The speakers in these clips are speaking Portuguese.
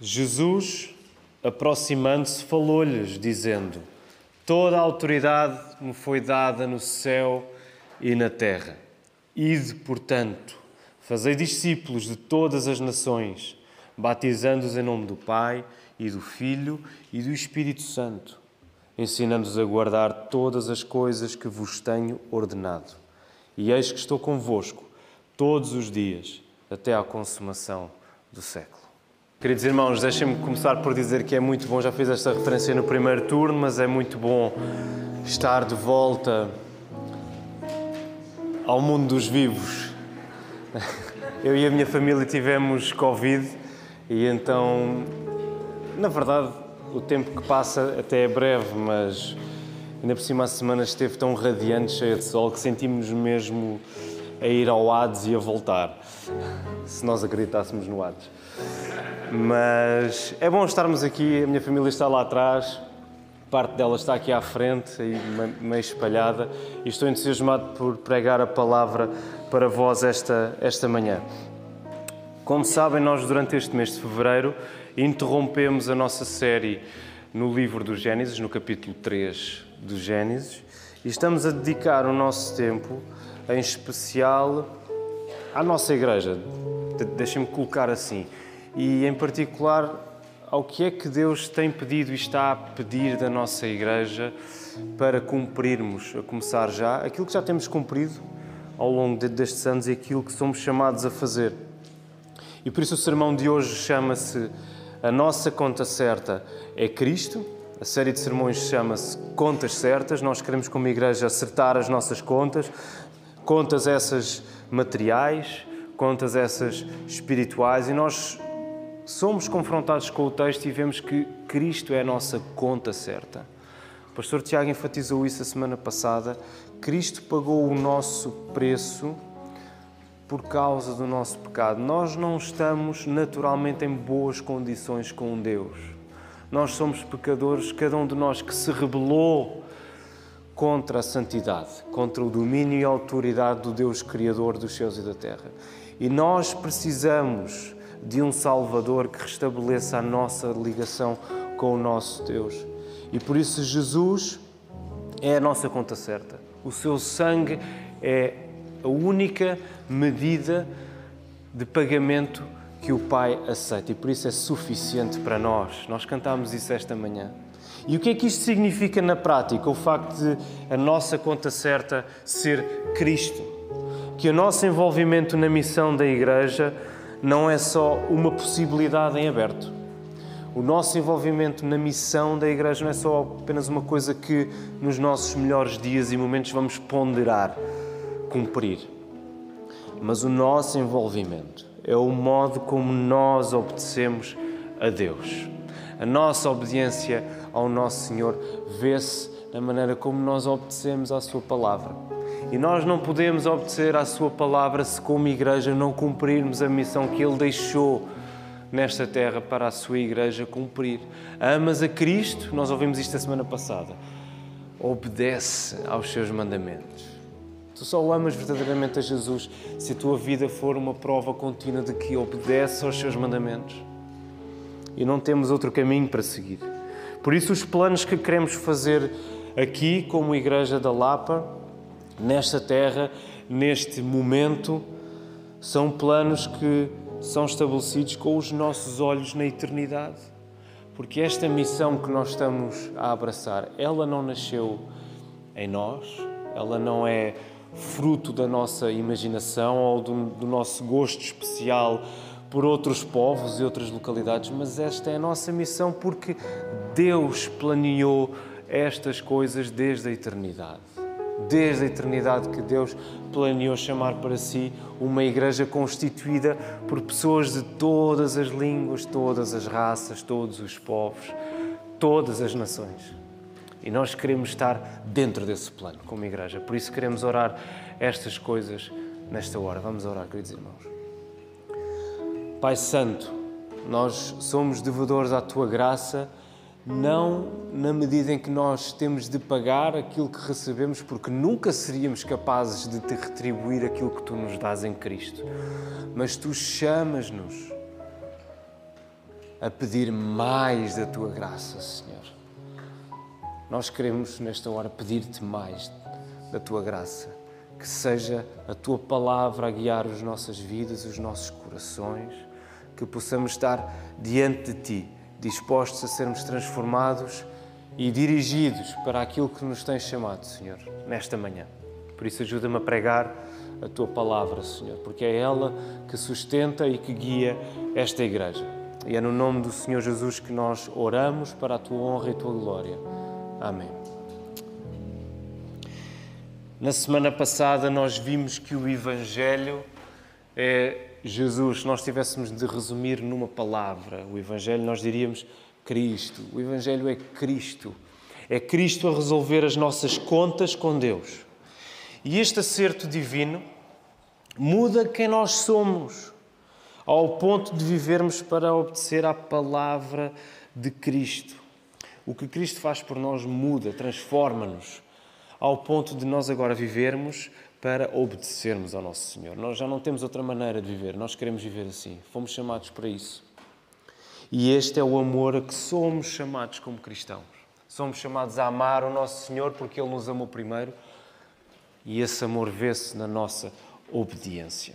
Jesus, aproximando-se, falou-lhes, dizendo: Toda a autoridade me foi dada no céu e na terra. Ide, portanto, fazei discípulos de todas as nações, batizando-os em nome do Pai e do Filho e do Espírito Santo, ensinando-os a guardar todas as coisas que vos tenho ordenado. E eis que estou convosco todos os dias, até à consumação do século. Queridos irmãos, deixem-me começar por dizer que é muito bom, já fiz esta referência no primeiro turno, mas é muito bom estar de volta ao mundo dos vivos. Eu e a minha família tivemos Covid e então, na verdade, o tempo que passa até é breve, mas ainda por cima a semana esteve tão radiante, cheia de sol, que sentimos mesmo a ir ao Hades e a voltar, se nós acreditássemos no Hades. Mas é bom estarmos aqui, a minha família está lá atrás, parte dela está aqui à frente, aí meio espalhada, e estou entusiasmado por pregar a palavra para vós esta, esta manhã. Como sabem, nós durante este mês de fevereiro interrompemos a nossa série no livro do Gênesis, no capítulo 3 do Gênesis, e estamos a dedicar o nosso tempo, em especial, à nossa igreja. Deixem-me colocar assim e, em particular, ao que é que Deus tem pedido e está a pedir da nossa Igreja para cumprirmos, a começar já, aquilo que já temos cumprido ao longo destes anos e aquilo que somos chamados a fazer. E por isso o sermão de hoje chama-se A Nossa Conta Certa é Cristo. A série de sermões chama-se Contas Certas. Nós queremos, como igreja, acertar as nossas contas, contas essas materiais, contas essas espirituais, e nós somos confrontados com o texto e vemos que Cristo é a nossa conta certa. O pastor Tiago enfatizou isso a semana passada. Cristo pagou o nosso preço por causa do nosso pecado. Nós não estamos naturalmente em boas condições com Deus. Nós somos pecadores, cada um de nós que se rebelou contra a santidade, contra o domínio e a autoridade do Deus Criador dos céus e da terra. E nós precisamos de um Salvador que restabeleça a nossa ligação com o nosso Deus. E por isso Jesus é a nossa conta certa. O seu sangue é a única medida de pagamento que o Pai aceita e por isso é suficiente para nós. Nós cantamos isso esta manhã. E o que é que isto significa na prática? O facto de a nossa conta certa ser Cristo. Que o nosso envolvimento na missão da Igreja não é só uma possibilidade em aberto. O nosso envolvimento na missão da Igreja não é só apenas uma coisa que nos nossos melhores dias e momentos vamos ponderar, cumprir. Mas o nosso envolvimento é o modo como nós obedecemos a Deus. A nossa obediência ao nosso Senhor vê-se na maneira como nós obedecemos à Sua palavra. E nós não podemos obedecer à Sua palavra se, como igreja, não cumprirmos a missão que Ele deixou nesta terra para a Sua igreja cumprir. Amas a Cristo, nós ouvimos isto a semana passada, obedece aos Seus mandamentos. Tu só amas verdadeiramente a Jesus se a tua vida for uma prova contínua de que obedece aos Seus mandamentos. E não temos outro caminho para seguir. Por isso, os planos que queremos fazer aqui, como Igreja da Lapa, nesta terra, neste momento, são planos que são estabelecidos com os nossos olhos na eternidade. Porque esta missão que nós estamos a abraçar, ela não nasceu em nós, ela não é fruto da nossa imaginação ou do, do nosso gosto especial por outros povos e outras localidades, mas esta é a nossa missão porque Deus planeou estas coisas desde a eternidade desde a eternidade que Deus planeou chamar para si uma igreja constituída por pessoas de todas as línguas, todas as raças, todos os povos, todas as nações. E nós queremos estar dentro desse plano como igreja. Por isso queremos orar estas coisas nesta hora. Vamos orar, queridos irmãos. Pai Santo, nós somos devedores à tua graça não na medida em que nós temos de pagar aquilo que recebemos, porque nunca seríamos capazes de te retribuir aquilo que tu nos dás em Cristo. Mas tu chamas-nos a pedir mais da tua graça, Senhor. Nós queremos nesta hora pedir-te mais da tua graça, que seja a tua palavra a guiar as nossas vidas, os nossos corações, que possamos estar diante de ti, dispostos a sermos transformados e dirigidos para aquilo que nos tens chamado, Senhor, nesta manhã. Por isso, ajuda-me a pregar a tua palavra, Senhor, porque é ela que sustenta e que guia esta igreja. E é no nome do Senhor Jesus que nós oramos para a tua honra e a tua glória. Amém. Na semana passada, nós vimos que o Evangelho é Jesus. Se nós tivéssemos de resumir numa palavra o Evangelho, nós diríamos Cristo. O Evangelho é Cristo. É Cristo a resolver as nossas contas com Deus. E este acerto divino muda quem nós somos, ao ponto de vivermos para obedecer à palavra de Cristo. O que Cristo faz por nós muda, transforma-nos, ao ponto de nós agora vivermos para obedecermos ao nosso Senhor. Nós já não temos outra maneira de viver, nós queremos viver assim. Fomos chamados para isso. E este é o amor a que somos chamados como cristãos. Somos chamados a amar o nosso Senhor porque Ele nos amou primeiro e esse amor vê-se na nossa obediência.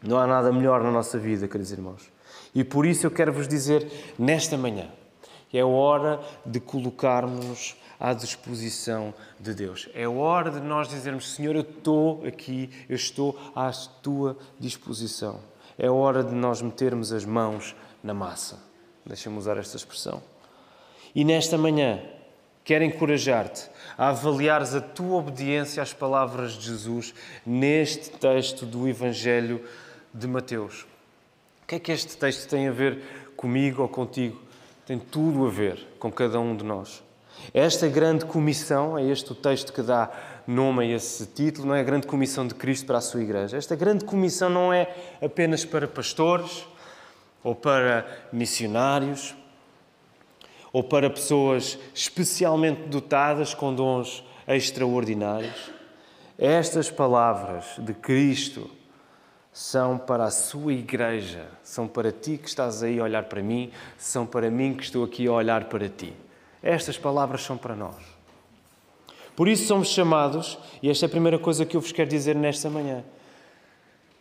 Não há nada melhor na nossa vida, queridos irmãos. E por isso eu quero vos dizer nesta manhã é hora de colocarmos-nos à disposição de Deus. É hora de nós dizermos: Senhor, eu estou aqui, eu estou à tua disposição. É hora de nós metermos as mãos na massa. Deixa-me usar esta expressão. E nesta manhã, quero encorajar-te a avaliares a tua obediência às palavras de Jesus neste texto do Evangelho de Mateus. O que é que este texto tem a ver comigo ou contigo? Tem tudo a ver com cada um de nós. Esta grande comissão, é este o texto que dá nome a esse título, não é a grande comissão de Cristo para a sua igreja. Esta grande comissão não é apenas para pastores ou para missionários ou para pessoas especialmente dotadas com dons extraordinários. Estas palavras de Cristo são para a sua igreja, são para ti que estás aí a olhar para mim, são para mim que estou aqui a olhar para ti. Estas palavras são para nós. Por isso somos chamados, e esta é a primeira coisa que eu vos quero dizer nesta manhã.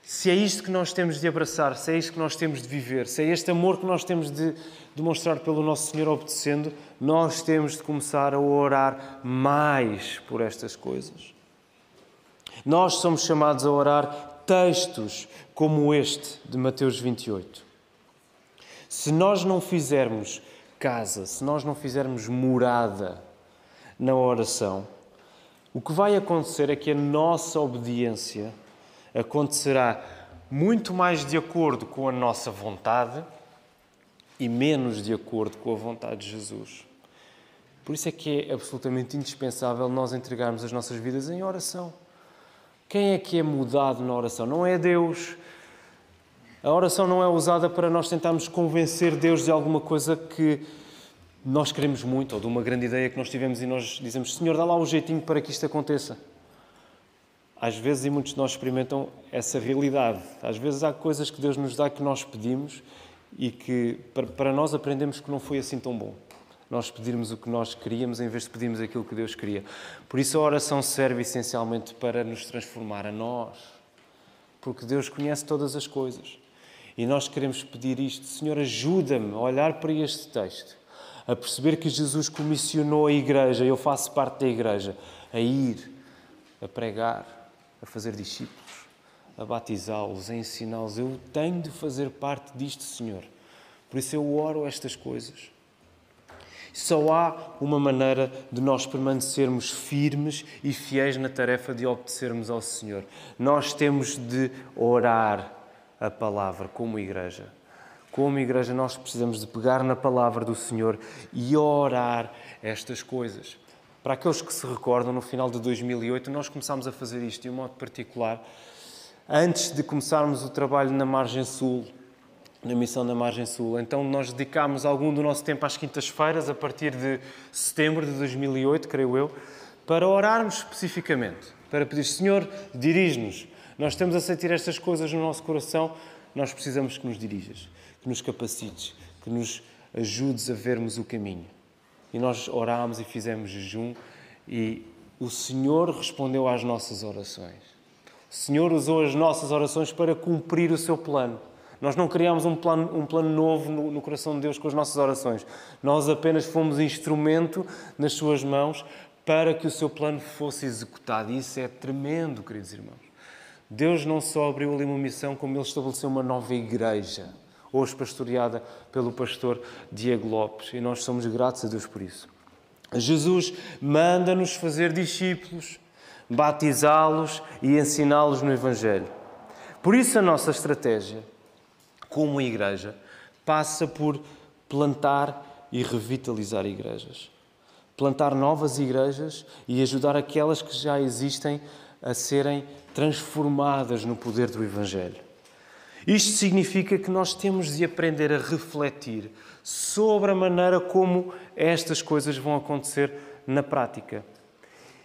Se é isto que nós temos de abraçar, se é isto que nós temos de viver, se é este amor que nós temos de demonstrar pelo nosso Senhor obedecendo, nós temos de começar a orar mais por estas coisas. Nós somos chamados a orar textos como este de Mateus 28. Se nós não fizermos casa, se nós não fizermos morada na oração, o que vai acontecer é que a nossa obediência acontecerá muito mais de acordo com a nossa vontade e menos de acordo com a vontade de Jesus. Por isso é que é absolutamente indispensável nós entregarmos as nossas vidas em oração. Quem é que é mudado na oração? Não é Deus. A oração não é usada para nós tentarmos convencer Deus de alguma coisa que nós queremos muito, ou de uma grande ideia que nós tivemos e nós dizemos: Senhor, dá lá um jeitinho para que isto aconteça. Às vezes, e muitos de nós experimentam essa realidade. Às vezes, há coisas que Deus nos dá que nós pedimos e que para nós aprendemos que não foi assim tão bom. Nós pedirmos o que nós queríamos em vez de pedirmos aquilo que Deus queria. Por isso, a oração serve essencialmente para nos transformar a nós. Porque Deus conhece todas as coisas. E nós queremos pedir isto: Senhor, ajuda-me a olhar para este texto, a perceber que Jesus comissionou a igreja, eu faço parte da igreja, a ir, a pregar, a fazer discípulos, a batizá-los, a ensiná-los. Eu tenho de fazer parte disto, Senhor. Por isso eu oro estas coisas. Só há uma maneira de nós permanecermos firmes e fiéis na tarefa de obedecermos ao Senhor. Nós temos de orar a palavra como igreja. Como igreja, nós precisamos de pegar na palavra do Senhor e orar estas coisas. Para aqueles que se recordam, no final de 2008, nós começámos a fazer isto de um modo particular, antes de começarmos o trabalho na Margem Sul, na missão da Margem Sul. Então, nós dedicámos algum do nosso tempo às quintas-feiras, a partir de setembro de 2008, creio eu, para orarmos especificamente, para pedir, Senhor, dirige-nos. Nós temos a sentir estas coisas no nosso coração, nós precisamos que nos dirijas, que nos capacites, que nos ajudes a vermos o caminho. E nós orámos e fizemos jejum e o Senhor respondeu às nossas orações. O Senhor usou as nossas orações para cumprir o seu plano. Nós não criámos um plano, um plano novo no, no coração de Deus com as nossas orações. Nós apenas fomos instrumento nas suas mãos para que o seu plano fosse executado. E isso é tremendo, queridos irmãos. Deus não só abriu ali uma missão, como Ele estabeleceu uma nova igreja, hoje pastoreada pelo pastor Diego Lopes. E nós somos gratos a Deus por isso. Jesus manda-nos fazer discípulos, batizá-los e ensiná-los no Evangelho. Por isso, a nossa estratégia, como igreja, passa por plantar e revitalizar igrejas. Plantar novas igrejas e ajudar aquelas que já existem a serem transformadas no poder do Evangelho. Isto significa que nós temos de aprender a refletir sobre a maneira como estas coisas vão acontecer na prática.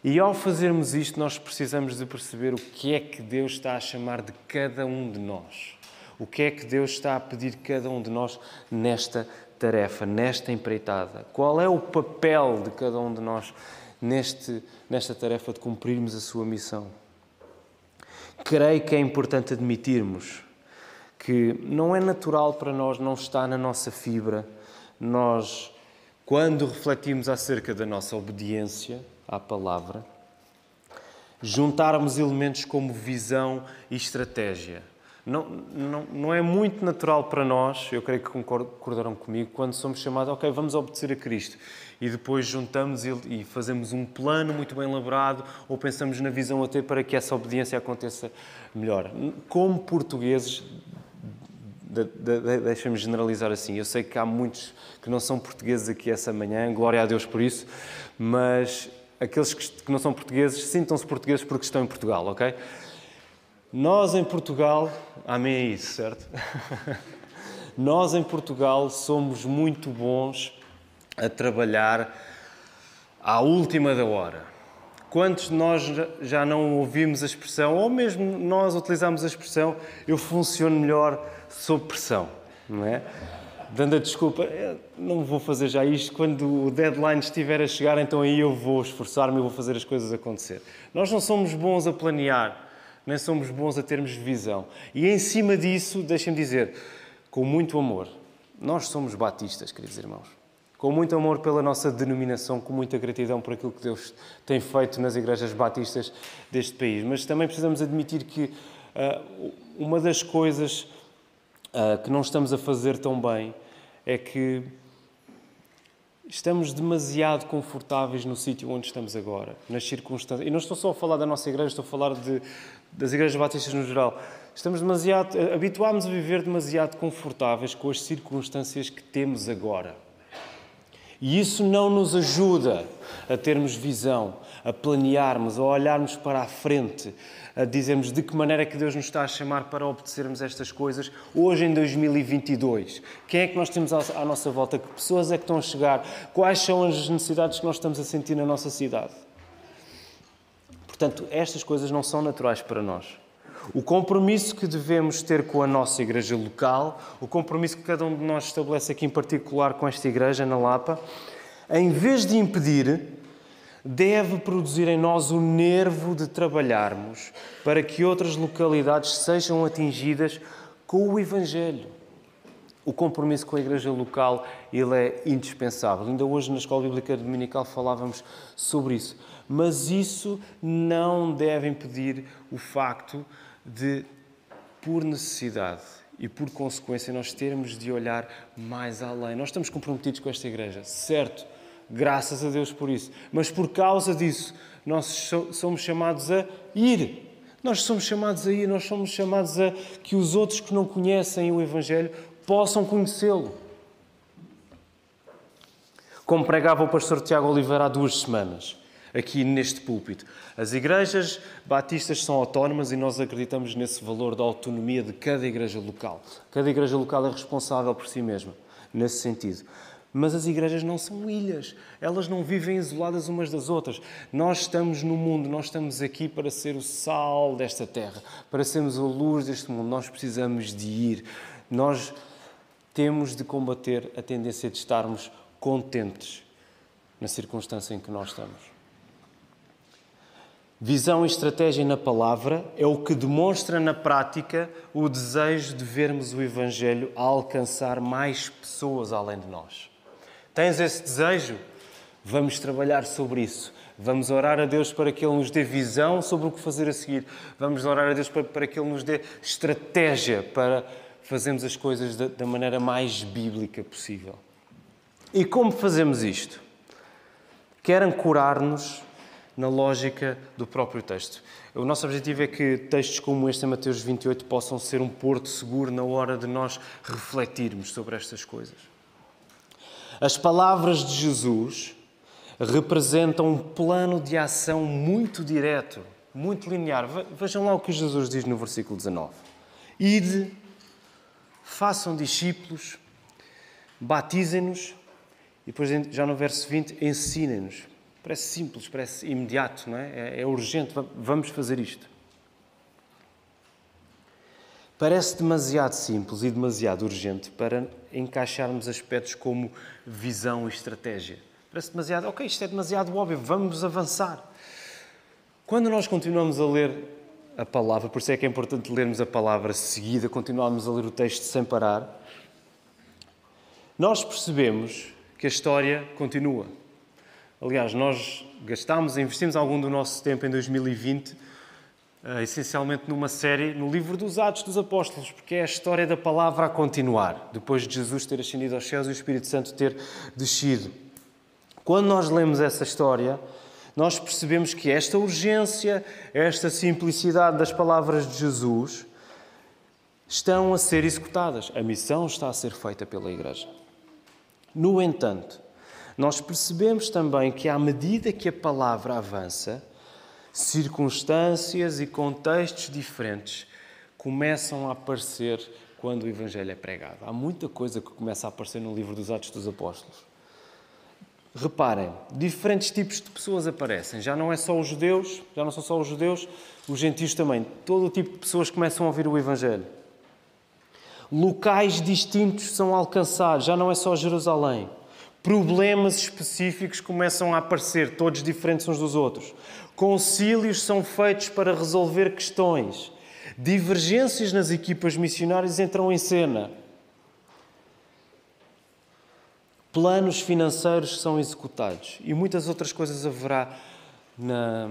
E ao fazermos isto, nós precisamos de perceber o que é que Deus está a chamar de cada um de nós. O que é que Deus está a pedir de cada um de nós nesta tarefa, nesta empreitada? Qual é o papel de cada um de nós neste, nesta tarefa de cumprirmos a sua missão? Creio que é importante admitirmos que não é natural para nós, não está na nossa fibra, nós, quando refletimos acerca da nossa obediência à palavra, juntarmos elementos como visão e estratégia. Não, não, não é muito natural para nós, eu creio que concordarão comigo, quando somos chamados, ok, vamos obedecer a Cristo e depois juntamos e fazemos um plano muito bem elaborado ou pensamos na visão a ter para que essa obediência aconteça melhor. Como portugueses, de, de, de, deixa-me generalizar assim, eu sei que há muitos que não são portugueses aqui essa manhã, glória a Deus por isso, mas aqueles que, que não são portugueses, sintam-se portugueses porque estão em Portugal, ok? Nós em Portugal, amém a isso, certo? Nós em Portugal somos muito bons a trabalhar à última da hora. Quantos de nós já não ouvimos a expressão, ou mesmo nós utilizamos a expressão, eu funciono melhor sob pressão, não é? Dando a desculpa, não vou fazer já isto, quando o deadline estiver a chegar, então aí eu vou esforçar-me e vou fazer as coisas acontecer. Nós não somos bons a planear, nem somos bons a termos visão. E em cima disso, deixem-me dizer, com muito amor, nós somos batistas, queridos irmãos. Com muito amor pela nossa denominação, com muita gratidão por aquilo que Deus tem feito nas igrejas batistas deste país. Mas também precisamos admitir que uh, uma das coisas uh, que não estamos a fazer tão bem é que estamos demasiado confortáveis no sítio onde estamos agora, nas circunstâncias. E não estou só a falar da nossa igreja, estou a falar de, das igrejas batistas no geral. Estamos demasiado, habituámos a viver demasiado confortáveis com as circunstâncias que temos agora. E isso não nos ajuda a termos visão, a planearmos, a olharmos para a frente, a dizermos de que maneira é que Deus nos está a chamar para obedecermos estas coisas hoje em 2022. Quem é que nós temos à nossa volta? Que pessoas é que estão a chegar? Quais são as necessidades que nós estamos a sentir na nossa cidade? Portanto, estas coisas não são naturais para nós. O compromisso que devemos ter com a nossa igreja local, o compromisso que cada um de nós estabelece aqui em particular com esta igreja na Lapa, em vez de impedir, deve produzir em nós o nervo de trabalharmos para que outras localidades sejam atingidas com o Evangelho. O compromisso com a igreja local ele é indispensável. Ainda hoje na Escola Bíblica Dominical falávamos sobre isso. Mas isso não deve impedir o facto de, por necessidade e por consequência, nós termos de olhar mais além. Nós estamos comprometidos com esta igreja, certo? Graças a Deus por isso. Mas por causa disso, nós somos chamados a ir. Nós somos chamados a ir, nós somos chamados a que os outros que não conhecem o Evangelho possam conhecê-lo. Como pregava o pastor Tiago Oliveira há duas semanas, aqui neste púlpito. As igrejas batistas são autónomas e nós acreditamos nesse valor da autonomia de cada igreja local. Cada igreja local é responsável por si mesma, nesse sentido. Mas as igrejas não são ilhas, elas não vivem isoladas umas das outras. Nós estamos no mundo, nós estamos aqui para ser o sal desta terra, para sermos a luz deste mundo. Nós precisamos de ir. Nós temos de combater a tendência de estarmos contentes na circunstância em que nós estamos. Visão e estratégia na palavra é o que demonstra na prática o desejo de vermos o Evangelho a alcançar mais pessoas além de nós. Tens esse desejo? Vamos trabalhar sobre isso. Vamos orar a Deus para que Ele nos dê visão sobre o que fazer a seguir. Vamos orar a Deus para, que Ele nos dê estratégia para fazermos as coisas da, da maneira mais bíblica possível. E como fazemos isto? Quer ancorar-nos na lógica do próprio texto. O nosso objetivo é que textos como este em Mateus 28 possam ser um porto seguro na hora de nós refletirmos sobre estas coisas. As palavras de Jesus representam um plano de ação muito direto, muito linear. Vejam lá o que Jesus diz no versículo 19: Ide, façam discípulos, batizem-nos, e depois já no verso 20, ensinem-nos. Parece simples, parece imediato, não é? É, é urgente, vamos fazer isto. Parece demasiado simples e demasiado urgente para encaixarmos aspectos como visão e estratégia. Parece demasiado, ok, isto é demasiado óbvio, vamos avançar. Quando nós continuamos a ler a palavra, por isso é que é importante lermos a palavra seguida, continuarmos a ler o texto sem parar, nós percebemos que a história continua. Aliás, nós gastámos, investimos algum do nosso tempo em 2020, eh, essencialmente numa série no livro dos Atos dos Apóstolos, porque é a história da palavra a continuar, depois de Jesus ter ascendido aos céus e o Espírito Santo ter descido. Quando nós lemos essa história, nós percebemos que esta urgência, esta simplicidade das palavras de Jesus estão a ser executadas. A missão está a ser feita pela Igreja. No entanto, nós percebemos também que, à medida que a palavra avança, circunstâncias e contextos diferentes começam a aparecer quando o Evangelho é pregado. Há muita coisa que começa a aparecer no livro dos Atos dos Apóstolos. Reparem, diferentes tipos de pessoas aparecem. Já não é só os judeus, já não são só os judeus, os gentios também. Todo o tipo de pessoas começam a ouvir o Evangelho. Locais distintos são alcançados, já não é só Jerusalém problemas específicos começam a aparecer, todos diferentes uns dos outros. Concílios são feitos para resolver questões. Divergências nas equipas missionárias entram em cena. Planos financeiros são executados e muitas outras coisas haverá na,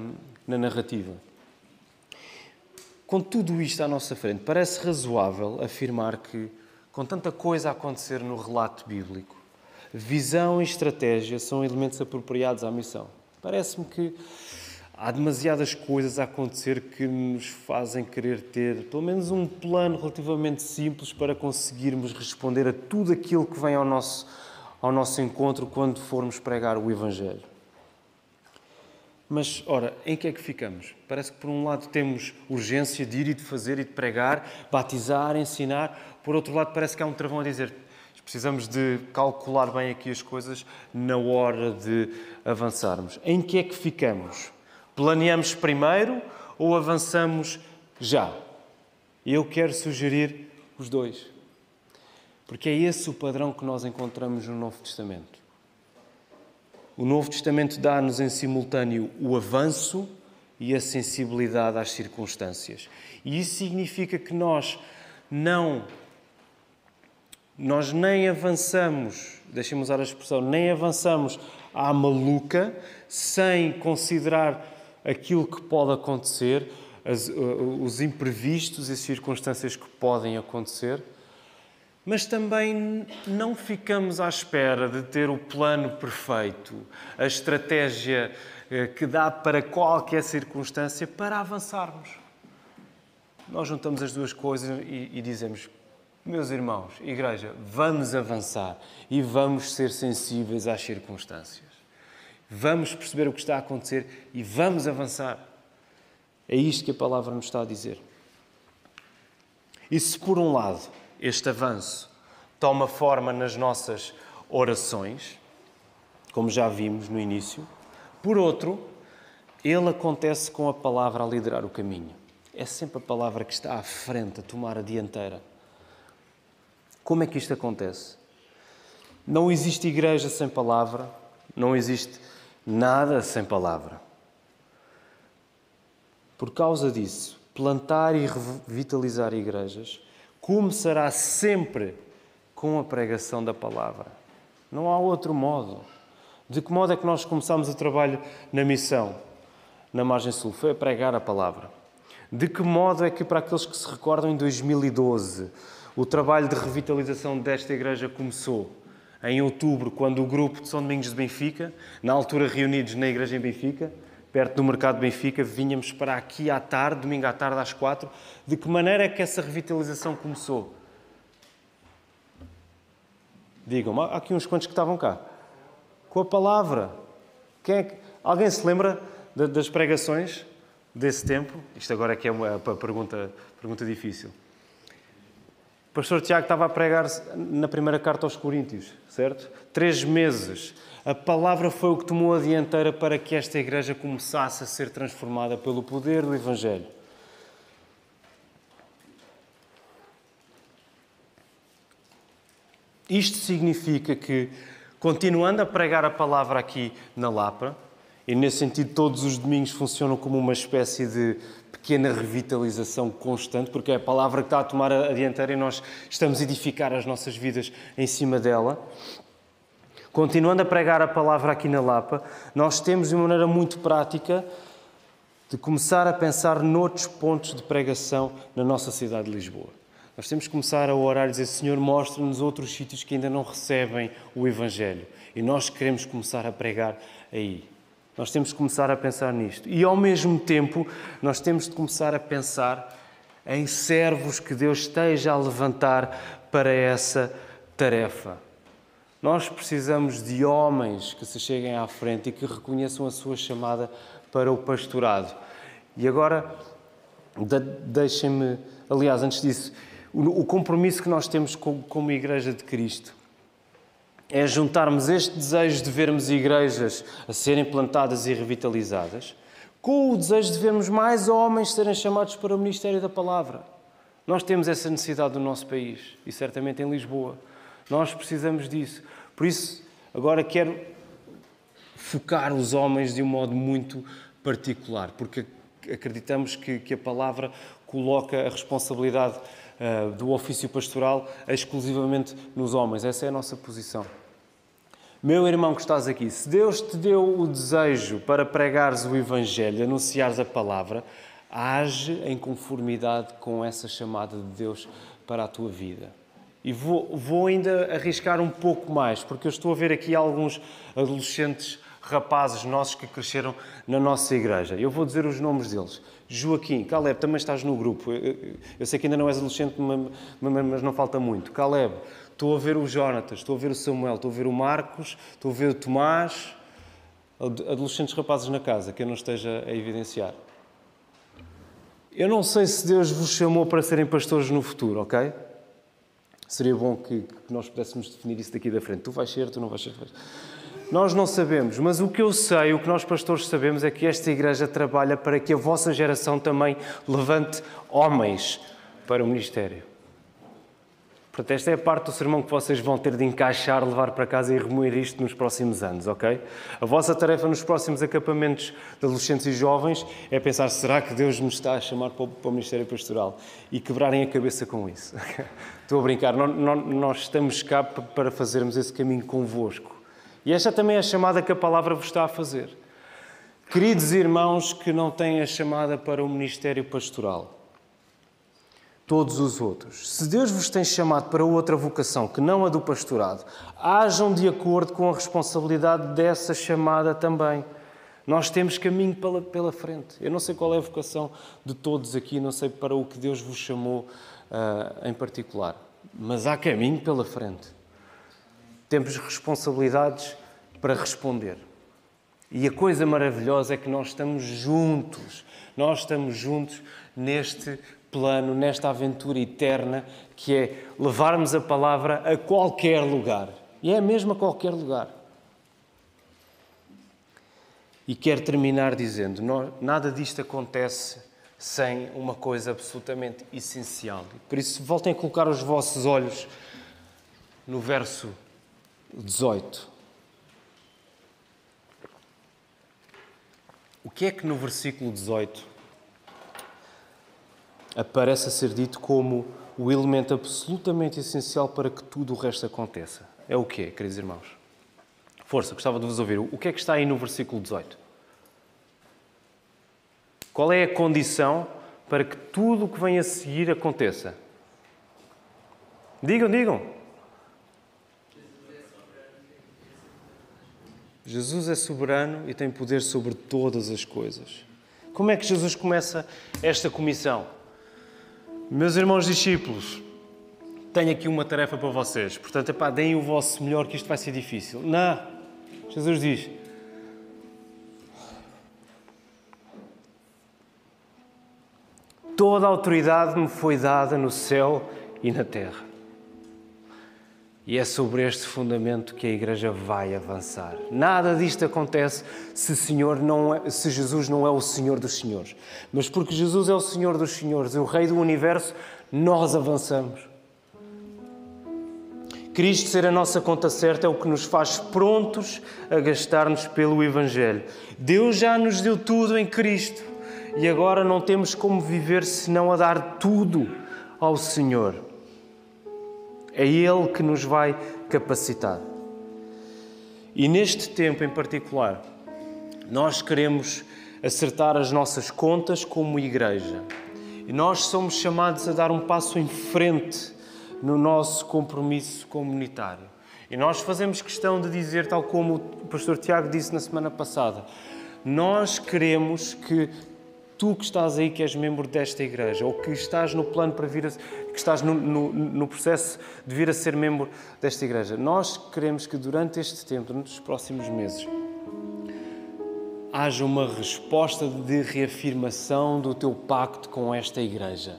na narrativa. Com tudo isto à nossa frente, parece razoável afirmar que, com tanta coisa a acontecer no relato bíblico, visão e estratégia são elementos apropriados à missão. Parece-me que há demasiadas coisas a acontecer que nos fazem querer ter pelo menos um plano relativamente simples para conseguirmos responder a tudo aquilo que vem ao nosso, ao nosso encontro quando formos pregar o Evangelho. Mas, ora, em que é que ficamos? Parece que, por um lado, temos urgência de ir e de fazer e de pregar, batizar, ensinar. Por outro lado, parece que há um travão a dizer: Precisamos de calcular bem aqui as coisas na hora de avançarmos. Em que é que ficamos? Planeamos primeiro ou avançamos já? Eu quero sugerir os dois. Porque é esse o padrão que nós encontramos no Novo Testamento. O Novo Testamento dá-nos em simultâneo o avanço e a sensibilidade às circunstâncias. E isso significa que nós não nós nem avançamos, deixem-me usar a expressão, nem avançamos à maluca sem considerar aquilo que pode acontecer, as, os imprevistos e circunstâncias que podem acontecer, mas também não ficamos à espera de ter o plano perfeito, a estratégia eh, que dá para qualquer circunstância para avançarmos. Nós juntamos as duas coisas e, e dizemos: meus irmãos, igreja, vamos avançar e vamos ser sensíveis às circunstâncias. Vamos perceber o que está a acontecer e vamos avançar. É isto que a palavra nos está a dizer. E se, por um lado, este avanço toma forma nas nossas orações, como já vimos no início, por outro, ele acontece com a palavra a liderar o caminho. É sempre a palavra que está à frente, a tomar a dianteira. Como é que isto acontece? Não existe igreja sem palavra, não existe nada sem palavra. Por causa disso, plantar e revitalizar igrejas começará sempre com a pregação da palavra. Não há outro modo. De que modo é que nós começamos o trabalho na missão, na margem sul? Foi a pregar a palavra. De que modo é que, para aqueles que se recordam, em 2012, o trabalho de revitalização desta igreja começou? Em outubro, quando o grupo de São Domingos de Benfica, na altura reunidos na igreja em Benfica, perto do mercado de Benfica, vínhamos para aqui à tarde, domingo à tarde às quatro. De que maneira é que essa revitalização começou? Digam-me, há aqui uns quantos que estavam cá. Com a palavra. Quem é que... Alguém se lembra das pregações desse tempo? Isto agora é que é uma pergunta, pergunta difícil. O pastor Tiago estava a pregar na primeira carta aos Coríntios, certo? Três meses. A palavra foi o que tomou a dianteira para que esta igreja começasse a ser transformada pelo poder do Evangelho. Isto significa que, continuando a pregar a palavra aqui na Lapa, e nesse sentido todos os domingos funcionam como uma espécie de pequena revitalização constante, porque é a palavra que está a tomar a dianteira e nós estamos a edificar as nossas vidas em cima dela. Continuando a pregar a palavra aqui na Lapa, nós temos de uma maneira muito prática de começar a pensar noutros pontos de pregação na nossa cidade de Lisboa. Nós temos que começar a orar e dizer: Senhor, mostra-nos outros sítios que ainda não recebem o Evangelho. E nós queremos começar a pregar aí. Nós temos que começar a pensar nisto. E ao mesmo tempo, nós temos de começar a pensar em servos que Deus esteja a levantar para essa tarefa. Nós precisamos de homens que se cheguem à frente e que reconheçam a sua chamada para o pastorado. E agora, deixem-me, aliás, antes disso, o compromisso que nós temos como Igreja de Cristo é juntarmos este desejo de vermos igrejas a serem plantadas e revitalizadas com o desejo de vermos mais homens serem chamados para o ministério da palavra. Nós temos essa necessidade no nosso país e certamente em Lisboa. Nós precisamos disso. Por isso, agora quero focar os homens de um modo muito particular, porque acreditamos que, que a palavra coloca a responsabilidade do ofício pastoral exclusivamente nos homens. Essa é a nossa posição. Meu irmão que estás aqui, se Deus te deu o desejo para pregares o Evangelho, anunciares a palavra, age em conformidade com essa chamada de Deus para a tua vida. E vou, vou ainda arriscar um pouco mais, porque eu estou a ver aqui alguns adolescentes rapazes nossos que cresceram na nossa igreja. Eu vou dizer os nomes deles. Joaquim, Caleb, também estás no grupo. Eu, sei que ainda não és adolescente, mas não falta muito. Caleb, estou a ver o Jonatas, estou a ver o Samuel, estou a ver o Marcos, estou a ver o Tomás. Adolescentes rapazes na casa, que eu não esteja a evidenciar. Eu não sei se Deus vos chamou para serem pastores no futuro, ok? Seria bom que, que nós pudéssemos definir isso daqui da frente. Tu vais ser, tu não vais ser. Vais... Nós não sabemos, mas o que eu sei, o que nós pastores sabemos, é que esta igreja trabalha para que a vossa geração também levante homens para o ministério. Portanto, esta é a parte do sermão que vocês vão ter de encaixar, levar para casa e remoer isto nos próximos anos, ok? A vossa tarefa nos próximos acampamentos de adolescentes e jovens é pensar: será que Deus me está a chamar para o, Ministério Pastoral? E quebrarem a cabeça com isso. Estou a brincar, nós estamos cá para fazermos esse caminho convosco. E esta também é a chamada que a palavra vos está a fazer. Queridos irmãos que não têm a chamada para o ministério pastoral, todos os outros, se Deus vos tem chamado para outra vocação que não a do pastorado, hajam de acordo com a responsabilidade dessa chamada também. Nós temos caminho pela, pela frente. Eu não sei qual é a vocação de todos aqui, não sei para o que Deus vos chamou uh, em particular, mas há caminho pela frente. Temos responsabilidades para responder. E a coisa maravilhosa é que nós estamos juntos, nós estamos juntos neste plano, nesta aventura eterna que é levarmos a palavra a qualquer lugar. E é mesmo a qualquer lugar. E quero terminar dizendo: nada disto acontece sem uma coisa absolutamente essencial. Por isso, voltem a colocar os vossos olhos no verso 18. O que é que no versículo 18 aparece a ser dito como o elemento absolutamente essencial para que tudo o resto aconteça? É o quê, queridos irmãos? Força, gostava de vos ouvir. O que é que está aí no versículo 18? Qual é a condição para que tudo o que vem a seguir aconteça? Digam, digam. Jesus é soberano e tem poder sobre todas as coisas. Como é que Jesus começa esta comissão? Meus irmãos discípulos, tenho aqui uma tarefa para vocês. Portanto, epá, deem o vosso melhor que isto vai ser difícil. Não. Jesus diz: Toda a autoridade me foi dada no céu e na terra. E é sobre este fundamento que a Igreja vai avançar. Nada disto acontece se, Senhor não é, se Jesus não é o Senhor dos Senhores. Mas porque Jesus é o Senhor dos Senhores e o Rei do Universo, nós avançamos. Cristo ser a nossa conta certa é o que nos faz prontos a gastar-nos pelo Evangelho. Deus já nos deu tudo em Cristo e agora não temos como viver senão a dar tudo ao Senhor. É Ele que nos vai capacitar. E neste tempo em particular, nós queremos acertar as nossas contas como igreja. E nós somos chamados a dar um passo em frente no nosso compromisso comunitário. E nós fazemos questão de dizer, tal como o pastor Tiago disse na semana passada, nós queremos que tu que estás aí, que és membro desta igreja, ou que estás no plano para vir a, que estás no, no, no, processo de vir a ser membro desta igreja, nós queremos que durante este tempo, durante os próximos meses, haja uma resposta de reafirmação do teu pacto com esta igreja.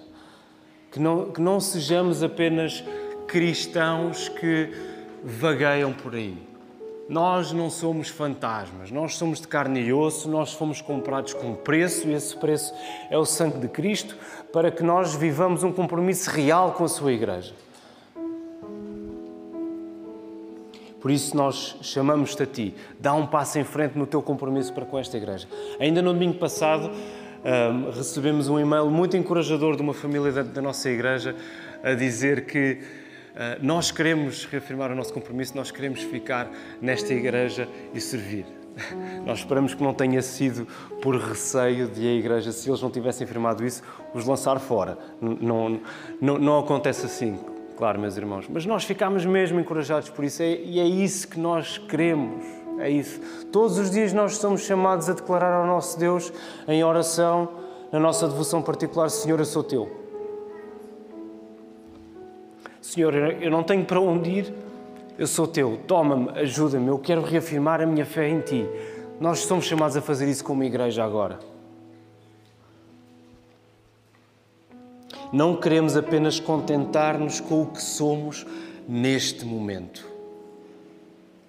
Que não, que não sejamos apenas cristãos que vagueiam por aí nós não somos fantasmas, nós somos de carne e osso, nós fomos comprados com preço e esse preço é o sangue de Cristo para que nós vivamos um compromisso real com a sua igreja. Por isso nós chamamos-te a ti, dá um passo em frente no teu compromisso para com esta igreja. Ainda no domingo passado um, recebemos um e-mail muito encorajador de uma família da, da nossa igreja a dizer que nós queremos reafirmar o nosso compromisso, nós queremos ficar nesta igreja e servir. Nós esperamos que não tenha sido por receio de a igreja, se eles não tivessem afirmado isso, os lançar fora. Não, não, não acontece assim, claro, meus irmãos. Mas nós ficamos mesmo encorajados por isso e é isso que nós queremos. É isso. Todos os dias nós somos chamados a declarar ao nosso Deus em oração, na nossa devoção particular: Senhor, eu sou teu. Senhor, eu não tenho para onde ir, eu sou teu, toma-me, ajuda-me, eu quero reafirmar a minha fé em ti. Nós somos chamados a fazer isso como igreja agora. Não queremos apenas contentar-nos com o que somos neste momento.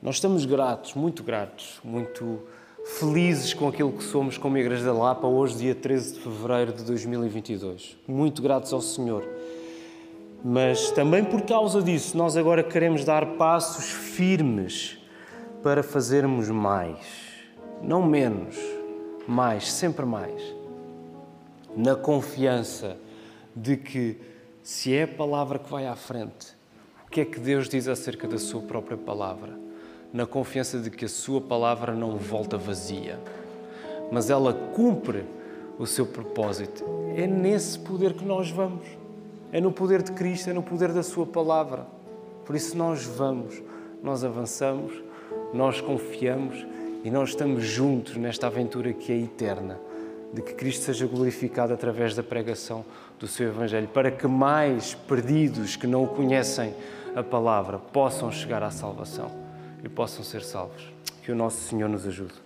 Nós estamos gratos, muito gratos, muito felizes com aquilo que somos como Igreja da Lapa, hoje, dia 13 de fevereiro de 2022. Muito gratos ao Senhor. Mas também por causa disso, nós agora queremos dar passos firmes para fazermos mais. Não menos, mais, sempre mais. Na confiança de que, se é a palavra que vai à frente, o que é que Deus diz acerca da Sua própria palavra? Na confiança de que a Sua palavra não volta vazia, mas ela cumpre o seu propósito. É nesse poder que nós vamos. É no poder de Cristo, é no poder da Sua palavra. Por isso nós vamos, nós avançamos, nós confiamos e nós estamos juntos nesta aventura que é eterna, de que Cristo seja glorificado através da pregação do seu Evangelho, para que mais perdidos que não o conhecem a palavra possam chegar à salvação e possam ser salvos. Que o nosso Senhor nos ajude.